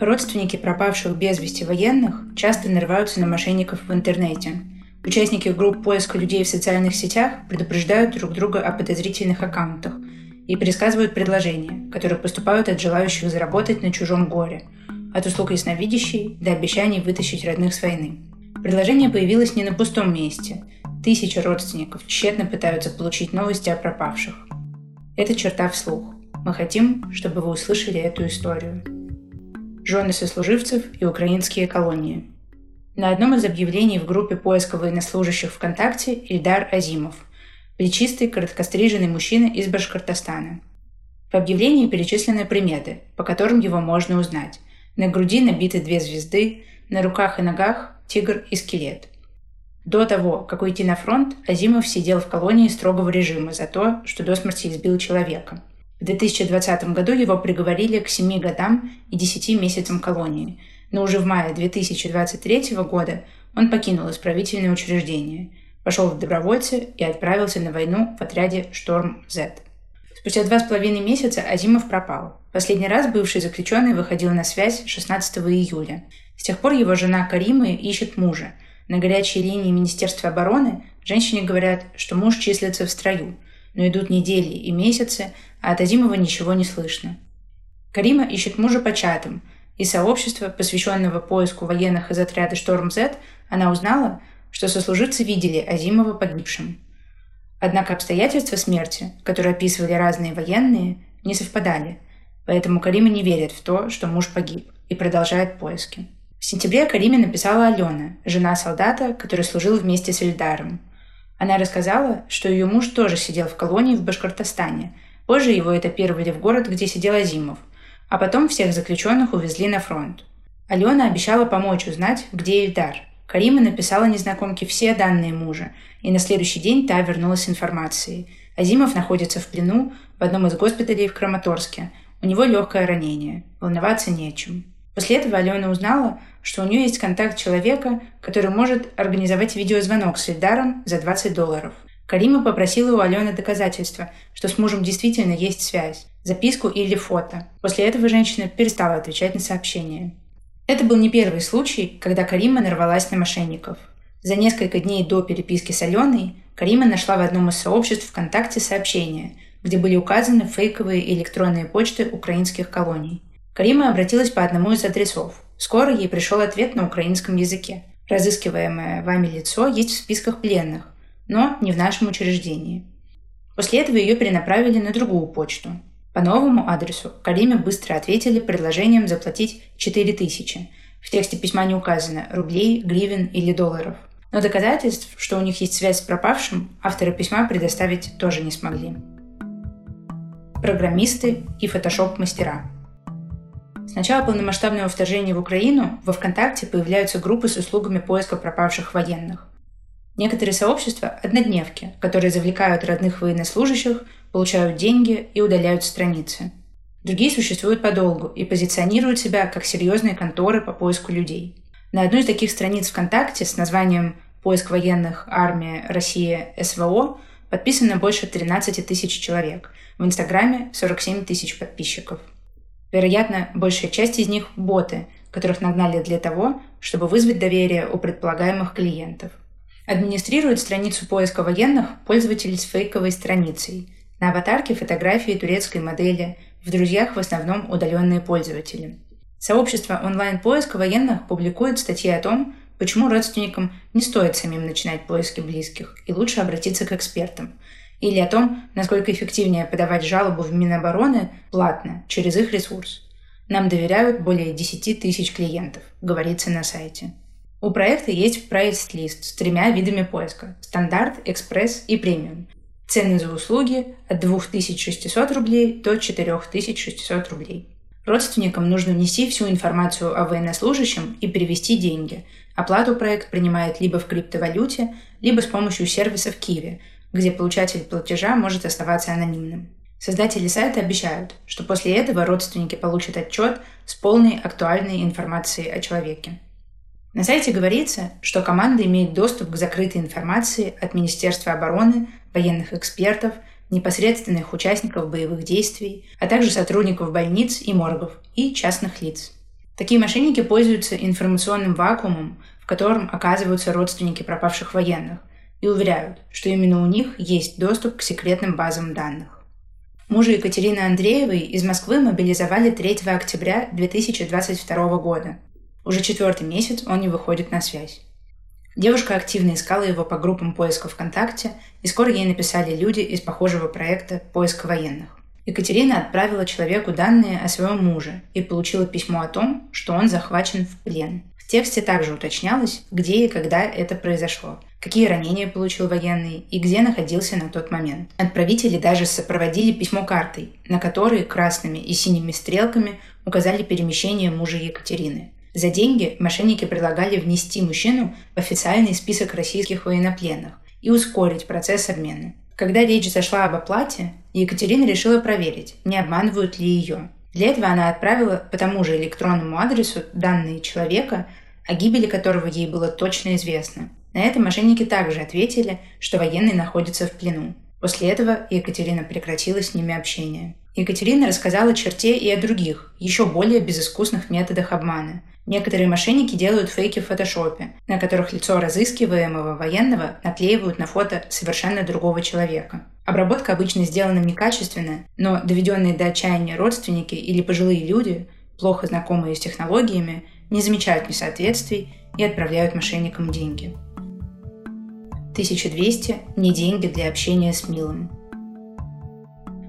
Родственники пропавших без вести военных часто нарываются на мошенников в интернете. Участники групп поиска людей в социальных сетях предупреждают друг друга о подозрительных аккаунтах и пересказывают предложения, которые поступают от желающих заработать на чужом горе, от услуг ясновидящей до обещаний вытащить родных с войны. Предложение появилось не на пустом месте. Тысячи родственников тщетно пытаются получить новости о пропавших. Это черта вслух. Мы хотим, чтобы вы услышали эту историю жены сослуживцев и украинские колонии. На одном из объявлений в группе поиска военнослужащих ВКонтакте Ильдар Азимов, плечистый, короткостриженный мужчина из Башкортостана. В объявлении перечислены приметы, по которым его можно узнать. На груди набиты две звезды, на руках и ногах тигр и скелет. До того, как уйти на фронт, Азимов сидел в колонии строгого режима за то, что до смерти избил человека – в 2020 году его приговорили к 7 годам и 10 месяцам колонии, но уже в мае 2023 года он покинул исправительное учреждение, пошел в добровольцы и отправился на войну в отряде «Шторм-З». Спустя два с половиной месяца Азимов пропал. Последний раз бывший заключенный выходил на связь 16 июля. С тех пор его жена Карима ищет мужа. На горячей линии Министерства обороны женщине говорят, что муж числится в строю, но идут недели и месяцы, а от Азимова ничего не слышно. Карима ищет мужа по чатам. Из сообщества, посвященного поиску военных из отряда «Шторм-З», она узнала, что сослуживцы видели Азимова погибшим. Однако обстоятельства смерти, которые описывали разные военные, не совпадали, поэтому Карима не верит в то, что муж погиб, и продолжает поиски. В сентябре Кариме написала Алена, жена солдата, который служил вместе с Эльдаром – она рассказала, что ее муж тоже сидел в колонии в Башкортостане. Позже его этапировали в город, где сидел Азимов. А потом всех заключенных увезли на фронт. Алена обещала помочь узнать, где Ильдар. Карима написала незнакомке все данные мужа, и на следующий день та вернулась с информацией. Азимов находится в плену в одном из госпиталей в Краматорске. У него легкое ранение. Волноваться не о чем. После этого Алена узнала, что у нее есть контакт человека, который может организовать видеозвонок с Ильдаром за 20 долларов. Карима попросила у Алены доказательства, что с мужем действительно есть связь, записку или фото. После этого женщина перестала отвечать на сообщения. Это был не первый случай, когда Карима нарвалась на мошенников. За несколько дней до переписки с Аленой Карима нашла в одном из сообществ ВКонтакте сообщение, где были указаны фейковые электронные почты украинских колоний – Карима обратилась по одному из адресов. Скоро ей пришел ответ на украинском языке. Разыскиваемое вами лицо есть в списках пленных, но не в нашем учреждении. После этого ее перенаправили на другую почту. По новому адресу Кариме быстро ответили предложением заплатить 4000. В тексте письма не указано рублей, гривен или долларов. Но доказательств, что у них есть связь с пропавшим, авторы письма предоставить тоже не смогли. Программисты и фотошоп-мастера – с начала полномасштабного вторжения в Украину во ВКонтакте появляются группы с услугами поиска пропавших военных. Некоторые сообщества – однодневки, которые завлекают родных военнослужащих, получают деньги и удаляют страницы. Другие существуют подолгу и позиционируют себя как серьезные конторы по поиску людей. На одной из таких страниц ВКонтакте с названием «Поиск военных. Армия. Россия. СВО» подписано больше 13 тысяч человек. В Инстаграме 47 тысяч подписчиков – Вероятно, большая часть из них – боты, которых нагнали для того, чтобы вызвать доверие у предполагаемых клиентов. Администрирует страницу поиска военных пользователь с фейковой страницей. На аватарке фотографии турецкой модели, в друзьях в основном удаленные пользователи. Сообщество онлайн-поиска военных публикует статьи о том, почему родственникам не стоит самим начинать поиски близких и лучше обратиться к экспертам – или о том, насколько эффективнее подавать жалобу в Минобороны платно, через их ресурс. Нам доверяют более 10 тысяч клиентов, говорится на сайте. У проекта есть прайс-лист с тремя видами поиска – стандарт, экспресс и премиум. Цены за услуги от 2600 рублей до 4600 рублей. Родственникам нужно внести всю информацию о военнослужащем и перевести деньги. Оплату проект принимает либо в криптовалюте, либо с помощью сервиса в Киеве – где получатель платежа может оставаться анонимным. Создатели сайта обещают, что после этого родственники получат отчет с полной актуальной информацией о человеке. На сайте говорится, что команда имеет доступ к закрытой информации от Министерства обороны, военных экспертов, непосредственных участников боевых действий, а также сотрудников больниц и моргов и частных лиц. Такие мошенники пользуются информационным вакуумом, в котором оказываются родственники пропавших военных, и уверяют, что именно у них есть доступ к секретным базам данных. Мужа Екатерины Андреевой из Москвы мобилизовали 3 октября 2022 года. Уже четвертый месяц он не выходит на связь. Девушка активно искала его по группам поиска ВКонтакте, и скоро ей написали люди из похожего проекта «Поиск военных». Екатерина отправила человеку данные о своем муже и получила письмо о том, что он захвачен в плен. В тексте также уточнялось, где и когда это произошло, какие ранения получил военный и где находился на тот момент. Отправители даже сопроводили письмо картой, на которой красными и синими стрелками указали перемещение мужа Екатерины. За деньги мошенники предлагали внести мужчину в официальный список российских военнопленных и ускорить процесс обмена. Когда речь зашла об оплате, Екатерина решила проверить, не обманывают ли ее. Для этого она отправила по тому же электронному адресу данные человека, о гибели которого ей было точно известно. На это мошенники также ответили, что военный находится в плену. После этого Екатерина прекратила с ними общение. Екатерина рассказала черте и о других, еще более безыскусных методах обмана – Некоторые мошенники делают фейки в фотошопе, на которых лицо разыскиваемого военного наклеивают на фото совершенно другого человека. Обработка обычно сделана некачественно, но доведенные до отчаяния родственники или пожилые люди, плохо знакомые с технологиями, не замечают несоответствий и отправляют мошенникам деньги. 1200 – не деньги для общения с милым.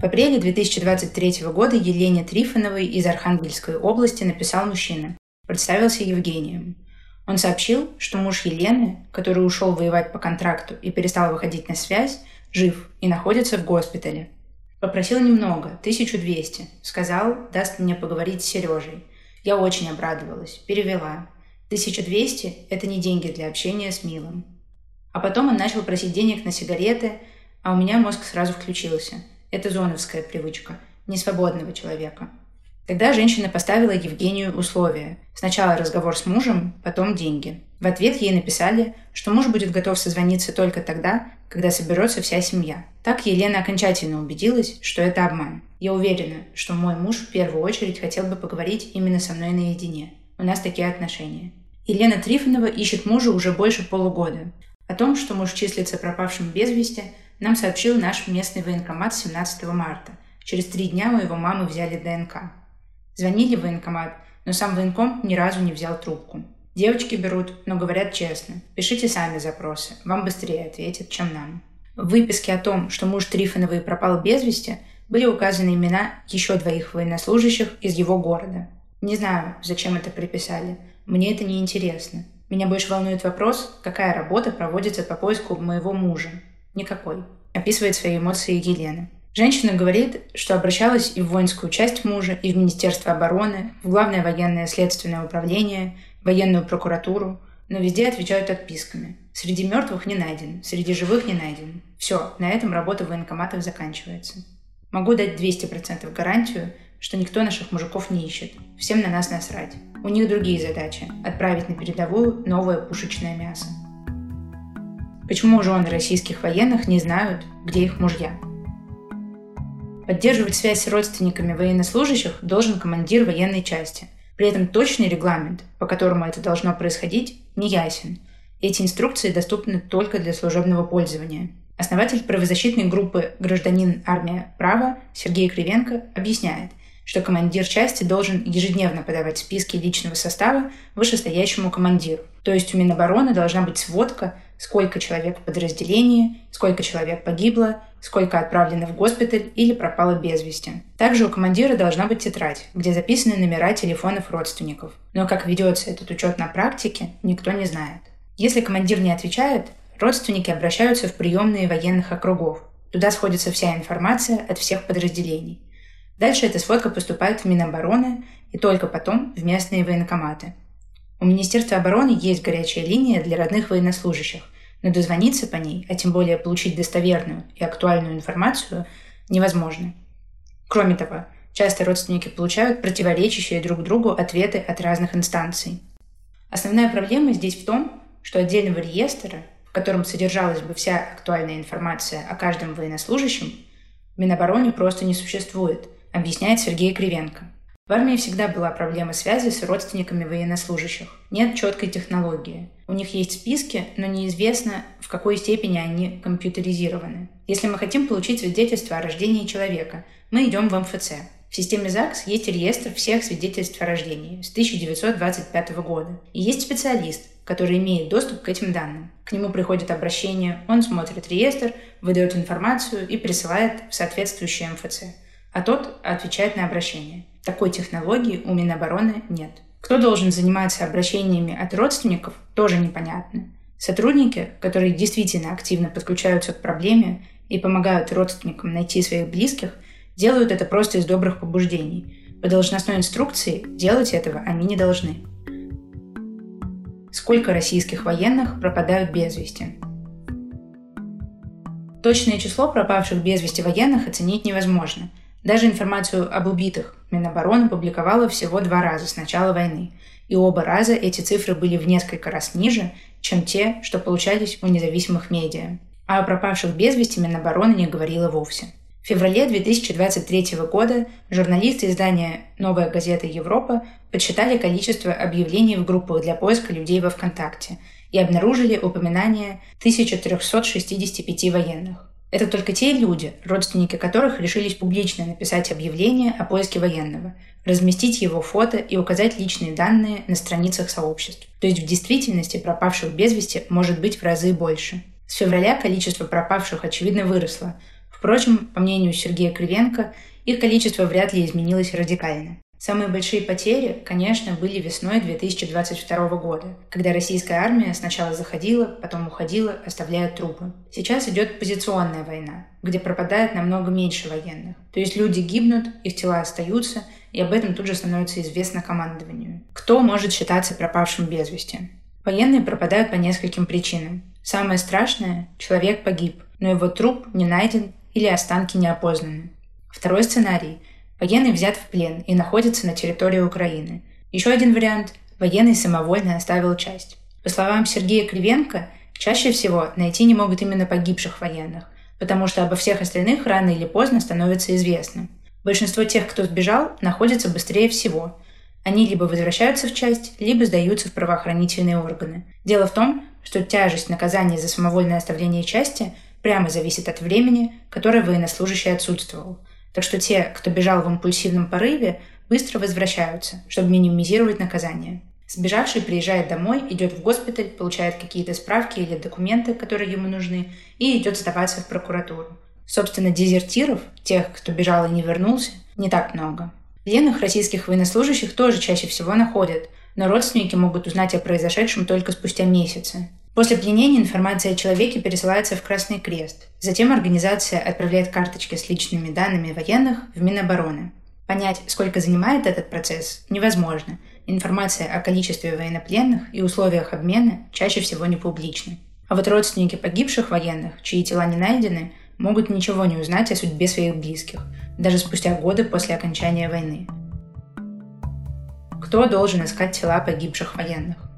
В апреле 2023 года Елене Трифоновой из Архангельской области написал мужчина представился Евгением. Он сообщил, что муж Елены, который ушел воевать по контракту и перестал выходить на связь, жив и находится в госпитале. Попросил немного, 1200. Сказал, даст мне поговорить с Сережей. Я очень обрадовалась, перевела. 1200 – это не деньги для общения с Милым. А потом он начал просить денег на сигареты, а у меня мозг сразу включился. Это зоновская привычка, несвободного человека – Тогда женщина поставила Евгению условия. Сначала разговор с мужем, потом деньги. В ответ ей написали, что муж будет готов созвониться только тогда, когда соберется вся семья. Так Елена окончательно убедилась, что это обман. Я уверена, что мой муж в первую очередь хотел бы поговорить именно со мной наедине. У нас такие отношения. Елена Трифонова ищет мужа уже больше полугода. О том, что муж числится пропавшим без вести, нам сообщил наш местный военкомат 17 марта. Через три дня у его мамы взяли ДНК. Звонили в военкомат, но сам военком ни разу не взял трубку. Девочки берут, но говорят честно. Пишите сами запросы, вам быстрее ответят, чем нам. В выписке о том, что муж Трифоновой пропал без вести, были указаны имена еще двоих военнослужащих из его города. Не знаю, зачем это приписали. Мне это не интересно. Меня больше волнует вопрос, какая работа проводится по поиску моего мужа. Никакой. Описывает свои эмоции Елена. Женщина говорит, что обращалась и в воинскую часть мужа, и в Министерство обороны, в Главное военное следственное управление, военную прокуратуру, но везде отвечают отписками. Среди мертвых не найден, среди живых не найден. Все, на этом работа военкоматов заканчивается. Могу дать 200% гарантию, что никто наших мужиков не ищет. Всем на нас насрать. У них другие задачи – отправить на передовую новое пушечное мясо. Почему жены российских военных не знают, где их мужья? Поддерживать связь с родственниками военнослужащих должен командир военной части. При этом точный регламент, по которому это должно происходить, не ясен. Эти инструкции доступны только для служебного пользования. Основатель правозащитной группы «Гражданин. Армия. Право» Сергей Кривенко объясняет, что командир части должен ежедневно подавать списки личного состава вышестоящему командиру. То есть у Минобороны должна быть сводка, сколько человек в подразделении, сколько человек погибло, сколько отправлено в госпиталь или пропало без вести. Также у командира должна быть тетрадь, где записаны номера телефонов родственников. Но как ведется этот учет на практике, никто не знает. Если командир не отвечает, родственники обращаются в приемные военных округов. Туда сходится вся информация от всех подразделений. Дальше эта сводка поступает в Минобороны и только потом в местные военкоматы. У Министерства обороны есть горячая линия для родных военнослужащих – но дозвониться по ней, а тем более получить достоверную и актуальную информацию, невозможно. Кроме того, часто родственники получают противоречащие друг другу ответы от разных инстанций. Основная проблема здесь в том, что отдельного реестра, в котором содержалась бы вся актуальная информация о каждом военнослужащем, в Минобороне просто не существует, объясняет Сергей Кривенко. В армии всегда была проблема связи с родственниками военнослужащих. Нет четкой технологии. У них есть списки, но неизвестно, в какой степени они компьютеризированы. Если мы хотим получить свидетельство о рождении человека, мы идем в МФЦ. В системе ЗАГС есть реестр всех свидетельств о рождении с 1925 года. И есть специалист, который имеет доступ к этим данным. К нему приходит обращение, он смотрит реестр, выдает информацию и присылает в соответствующий МФЦ. А тот отвечает на обращение. Такой технологии у Минобороны нет. Кто должен заниматься обращениями от родственников, тоже непонятно. Сотрудники, которые действительно активно подключаются к проблеме и помогают родственникам найти своих близких, делают это просто из добрых побуждений. По должностной инструкции делать этого они не должны. Сколько российских военных пропадают без вести? Точное число пропавших без вести военных оценить невозможно. Даже информацию об убитых Минобороны публиковала всего два раза с начала войны. И оба раза эти цифры были в несколько раз ниже, чем те, что получались у независимых медиа. А о пропавших без вести Минобороны не говорила вовсе. В феврале 2023 года журналисты издания «Новая газета Европа» подсчитали количество объявлений в группах для поиска людей во ВКонтакте и обнаружили упоминание 1365 военных. Это только те люди, родственники которых решились публично написать объявление о поиске военного, разместить его фото и указать личные данные на страницах сообществ. То есть в действительности пропавших без вести может быть в разы больше. С февраля количество пропавших, очевидно, выросло, Впрочем, по мнению Сергея Кривенко, их количество вряд ли изменилось радикально. Самые большие потери, конечно, были весной 2022 года, когда российская армия сначала заходила, потом уходила, оставляя трупы. Сейчас идет позиционная война, где пропадает намного меньше военных. То есть люди гибнут, их тела остаются, и об этом тут же становится известно командованию. Кто может считаться пропавшим без вести? Военные пропадают по нескольким причинам. Самое страшное – человек погиб, но его труп не найден или останки не опознаны. Второй сценарий – военный взят в плен и находится на территории Украины. Еще один вариант – военный самовольно оставил часть. По словам Сергея Кривенко, чаще всего найти не могут именно погибших военных, потому что обо всех остальных рано или поздно становится известно. Большинство тех, кто сбежал, находится быстрее всего. Они либо возвращаются в часть, либо сдаются в правоохранительные органы. Дело в том, что тяжесть наказания за самовольное оставление части – прямо зависит от времени, которое военнослужащий отсутствовал. Так что те, кто бежал в импульсивном порыве, быстро возвращаются, чтобы минимизировать наказание. Сбежавший приезжает домой, идет в госпиталь, получает какие-то справки или документы, которые ему нужны, и идет сдаваться в прокуратуру. Собственно, дезертиров, тех, кто бежал и не вернулся, не так много. Пленных российских военнослужащих тоже чаще всего находят, но родственники могут узнать о произошедшем только спустя месяцы. После пленения информация о человеке пересылается в Красный Крест. Затем организация отправляет карточки с личными данными военных в Минобороны. Понять, сколько занимает этот процесс, невозможно. Информация о количестве военнопленных и условиях обмена чаще всего не публична. А вот родственники погибших военных, чьи тела не найдены, могут ничего не узнать о судьбе своих близких, даже спустя годы после окончания войны. Кто должен искать тела погибших военных?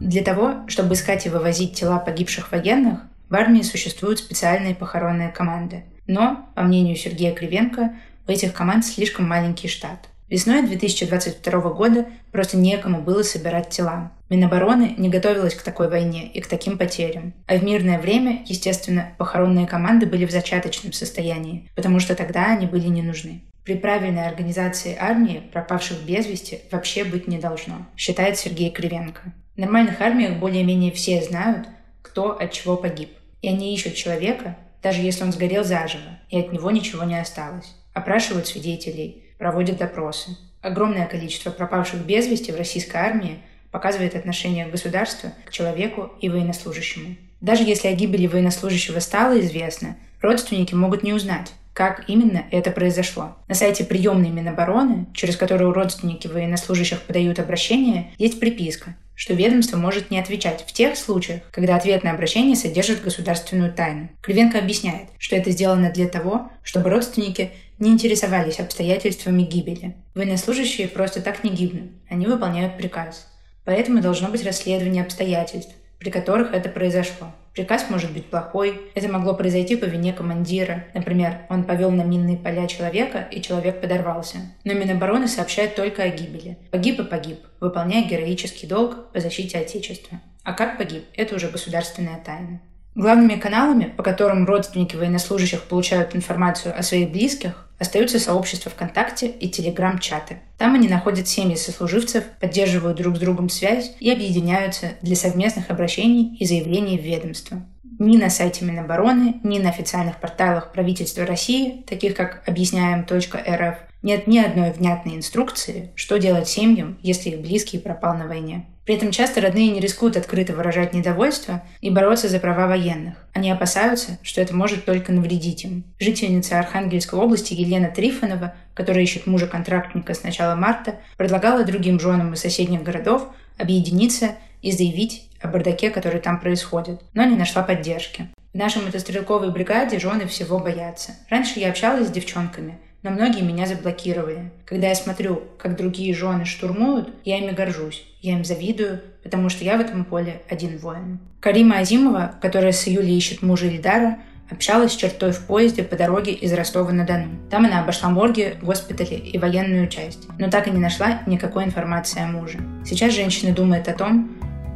Для того, чтобы искать и вывозить тела погибших военных, в армии существуют специальные похоронные команды. Но, по мнению Сергея Кривенко, у этих команд слишком маленький штат. Весной 2022 года просто некому было собирать тела. Минобороны не готовилась к такой войне и к таким потерям. А в мирное время, естественно, похоронные команды были в зачаточном состоянии, потому что тогда они были не нужны. При правильной организации армии пропавших без вести вообще быть не должно, считает Сергей Кривенко. В нормальных армиях более-менее все знают, кто от чего погиб. И они ищут человека, даже если он сгорел заживо, и от него ничего не осталось. Опрашивают свидетелей, проводят допросы. Огромное количество пропавших без вести в российской армии показывает отношение государства к человеку и военнослужащему. Даже если о гибели военнослужащего стало известно, родственники могут не узнать, как именно это произошло. На сайте приемной Минобороны, через которую родственники военнослужащих подают обращение, есть приписка, что ведомство может не отвечать в тех случаях, когда ответное обращение содержит государственную тайну. Кривенко объясняет, что это сделано для того, чтобы родственники не интересовались обстоятельствами гибели. Военнослужащие просто так не гибнут, они выполняют приказ. Поэтому должно быть расследование обстоятельств, при которых это произошло. Приказ может быть плохой. Это могло произойти по вине командира. Например, он повел на минные поля человека, и человек подорвался. Но Минобороны сообщает только о гибели. Погиб и погиб, выполняя героический долг по защите Отечества. А как погиб, это уже государственная тайна. Главными каналами, по которым родственники военнослужащих получают информацию о своих близких, остаются сообщества ВКонтакте и Телеграм-чаты. Там они находят семьи сослуживцев, поддерживают друг с другом связь и объединяются для совместных обращений и заявлений в ведомство. Ни на сайте Минобороны, ни на официальных порталах правительства России, таких как объясняем.рф, нет ни одной внятной инструкции, что делать семьям, если их близкий пропал на войне. При этом часто родные не рискуют открыто выражать недовольство и бороться за права военных. Они опасаются, что это может только навредить им. Жительница Архангельской области Елена Трифонова, которая ищет мужа-контрактника с начала марта, предлагала другим женам из соседних городов объединиться и заявить о бардаке, который там происходит, но не нашла поддержки. В нашей мотострелковой бригаде жены всего боятся. Раньше я общалась с девчонками – но многие меня заблокировали. Когда я смотрю, как другие жены штурмуют, я ими горжусь. Я им завидую, потому что я в этом поле один воин. Карима Азимова, которая с июля ищет мужа Ильдара, общалась с чертой в поезде по дороге из Ростова-на-Дону. Там она обошла морги, госпитали и военную часть, но так и не нашла никакой информации о муже. Сейчас женщина думает о том,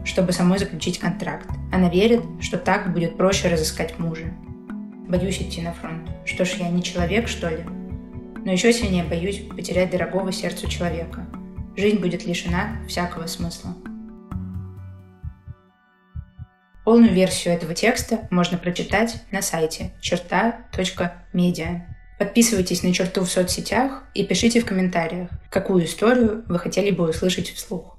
чтобы самой заключить контракт. Она верит, что так будет проще разыскать мужа. Боюсь идти на фронт. Что ж, я не человек, что ли? Но еще сильнее боюсь потерять дорогого сердцу человека. Жизнь будет лишена всякого смысла. Полную версию этого текста можно прочитать на сайте черта.медиа. Подписывайтесь на черту в соцсетях и пишите в комментариях, какую историю вы хотели бы услышать вслух.